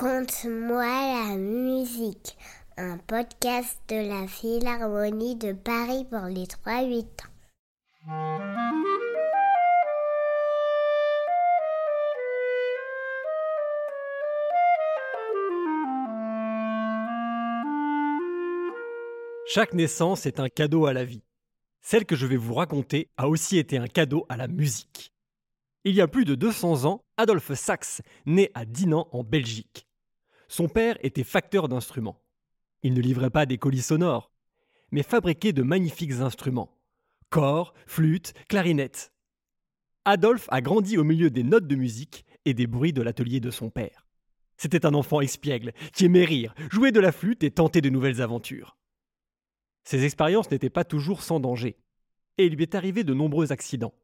Raconte-moi la musique, un podcast de la Philharmonie de Paris pour les 3-8 ans. Chaque naissance est un cadeau à la vie. Celle que je vais vous raconter a aussi été un cadeau à la musique. Il y a plus de 200 ans, Adolphe Sax naît à Dinan en Belgique. Son père était facteur d'instruments. Il ne livrait pas des colis sonores, mais fabriquait de magnifiques instruments corps, flûte, clarinette. Adolphe a grandi au milieu des notes de musique et des bruits de l'atelier de son père. C'était un enfant espiègle qui aimait rire, jouer de la flûte et tenter de nouvelles aventures. Ses expériences n'étaient pas toujours sans danger, et il lui est arrivé de nombreux accidents.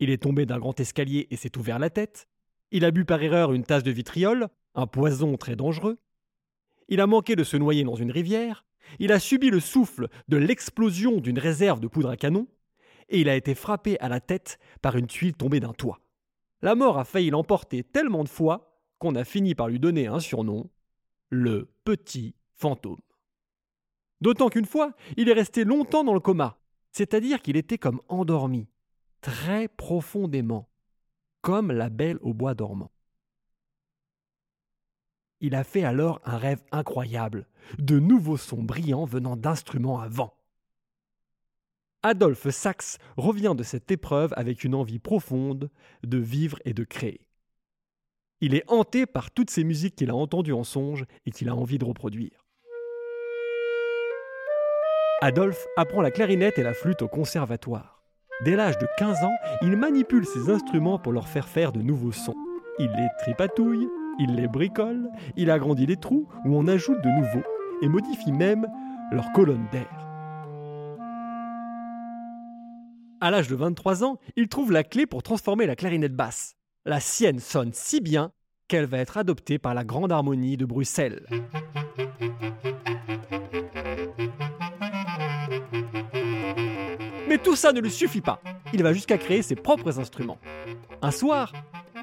Il est tombé d'un grand escalier et s'est ouvert la tête. Il a bu par erreur une tasse de vitriol, un poison très dangereux. Il a manqué de se noyer dans une rivière. Il a subi le souffle de l'explosion d'une réserve de poudre à canon. Et il a été frappé à la tête par une tuile tombée d'un toit. La mort a failli l'emporter tellement de fois qu'on a fini par lui donner un surnom le petit fantôme. D'autant qu'une fois, il est resté longtemps dans le coma, c'est-à-dire qu'il était comme endormi, très profondément, comme la belle au bois dormant. Il a fait alors un rêve incroyable, de nouveaux sons brillants venant d'instruments à vent. Adolphe Sax revient de cette épreuve avec une envie profonde de vivre et de créer. Il est hanté par toutes ces musiques qu'il a entendues en songe et qu'il a envie de reproduire. Adolphe apprend la clarinette et la flûte au conservatoire. Dès l'âge de 15 ans, il manipule ces instruments pour leur faire faire de nouveaux sons. Il les tripatouille, il les bricole, il agrandit les trous où on ajoute de nouveaux et modifie même leur colonne d'air. À l'âge de 23 ans, il trouve la clé pour transformer la clarinette basse. La sienne sonne si bien qu'elle va être adoptée par la Grande Harmonie de Bruxelles. Mais tout ça ne lui suffit pas. Il va jusqu'à créer ses propres instruments. Un soir,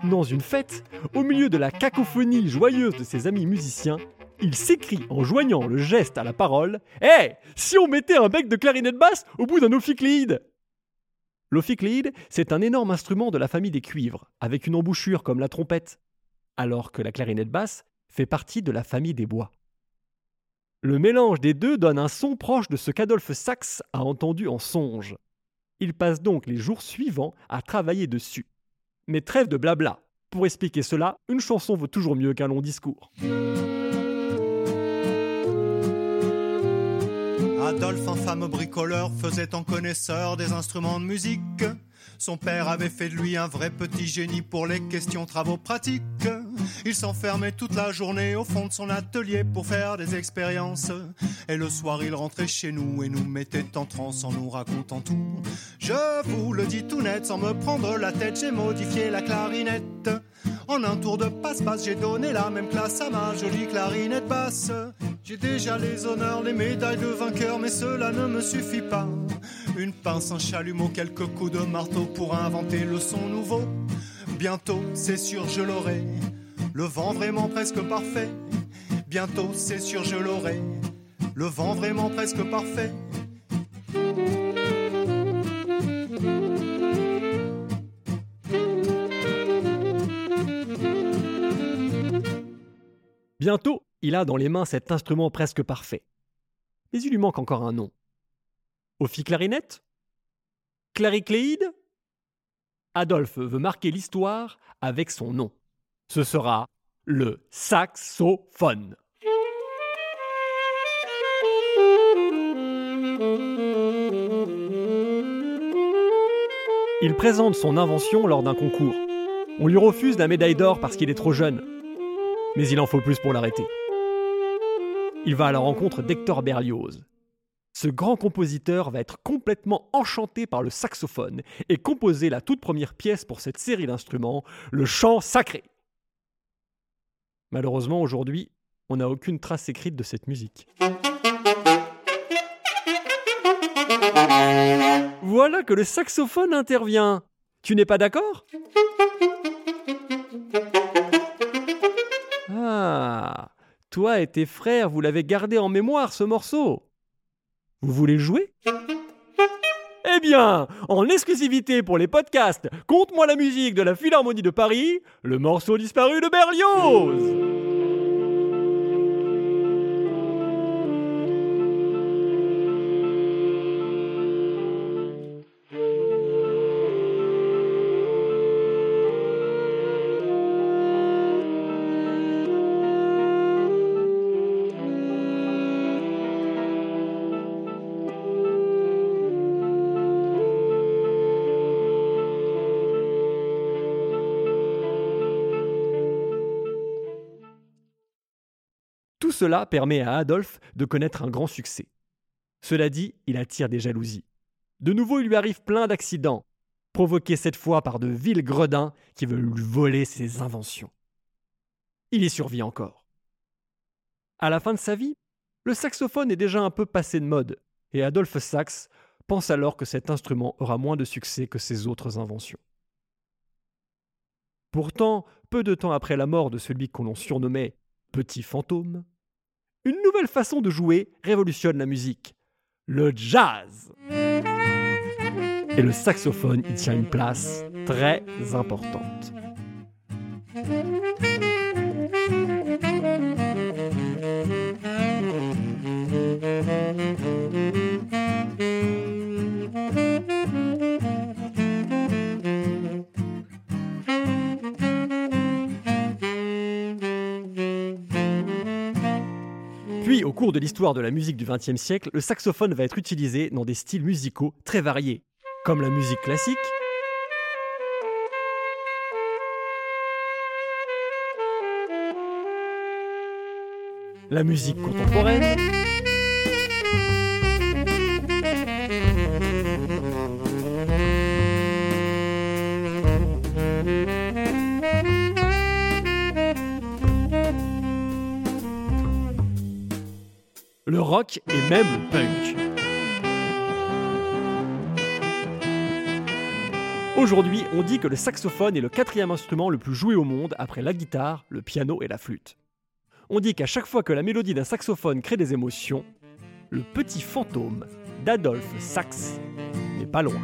dans une fête, au milieu de la cacophonie joyeuse de ses amis musiciens, il s'écrie en joignant le geste à la parole Hé Si on mettait un bec de clarinette basse au bout d'un ophicléide L'ophicléide, c'est un énorme instrument de la famille des cuivres, avec une embouchure comme la trompette, alors que la clarinette basse fait partie de la famille des bois. Le mélange des deux donne un son proche de ce qu'Adolphe Sax a entendu en songe. Il passe donc les jours suivants à travailler dessus. Mais trêve de blabla. Pour expliquer cela, une chanson vaut toujours mieux qu'un long discours. Adolphe, un fameux bricoleur, faisait en connaisseur des instruments de musique. Son père avait fait de lui un vrai petit génie pour les questions travaux pratiques. Il s'enfermait toute la journée au fond de son atelier pour faire des expériences. Et le soir, il rentrait chez nous et nous mettait en transe en nous racontant tout. Je vous le dis tout net, sans me prendre la tête, j'ai modifié la clarinette. En un tour de passe-passe, j'ai donné la même classe à ma jolie clarinette basse. J'ai déjà les honneurs, les médailles de vainqueur, mais cela ne me suffit pas. Une pince, un chalumeau, quelques coups de marteau pour inventer le son nouveau. Bientôt, c'est sûr, je l'aurai. Le vent vraiment presque parfait. Bientôt, c'est sûr, je l'aurai. Le vent vraiment presque parfait. Bientôt, il a dans les mains cet instrument presque parfait. Mais il lui manque encore un nom. Ophiclarinette Claricléide Adolphe veut marquer l'histoire avec son nom. Ce sera le saxophone. Il présente son invention lors d'un concours. On lui refuse la médaille d'or parce qu'il est trop jeune. Mais il en faut plus pour l'arrêter. Il va à la rencontre d'Hector Berlioz. Ce grand compositeur va être complètement enchanté par le saxophone et composer la toute première pièce pour cette série d'instruments, le chant sacré. Malheureusement, aujourd'hui, on n'a aucune trace écrite de cette musique. Voilà que le saxophone intervient. Tu n'es pas d'accord? Ah, Toi et tes frères, vous l'avez gardé en mémoire ce morceau. Vous voulez jouer? Eh bien, en exclusivité pour les podcasts Conte-moi la musique de la Philharmonie de Paris, le morceau disparu de Berlioz Tout cela permet à Adolphe de connaître un grand succès. Cela dit, il attire des jalousies. De nouveau, il lui arrive plein d'accidents, provoqués cette fois par de vils gredins qui veulent lui voler ses inventions. Il y survit encore. À la fin de sa vie, le saxophone est déjà un peu passé de mode, et Adolphe Sax pense alors que cet instrument aura moins de succès que ses autres inventions. Pourtant, peu de temps après la mort de celui qu'on l'on surnommait Petit Fantôme, une nouvelle façon de jouer révolutionne la musique. Le jazz. Et le saxophone y tient une place très importante. Puis, au cours de l'histoire de la musique du XXe siècle, le saxophone va être utilisé dans des styles musicaux très variés, comme la musique classique, la musique contemporaine, le rock et même le punk. Aujourd'hui, on dit que le saxophone est le quatrième instrument le plus joué au monde après la guitare, le piano et la flûte. On dit qu'à chaque fois que la mélodie d'un saxophone crée des émotions, le petit fantôme d'Adolphe Sax n'est pas loin.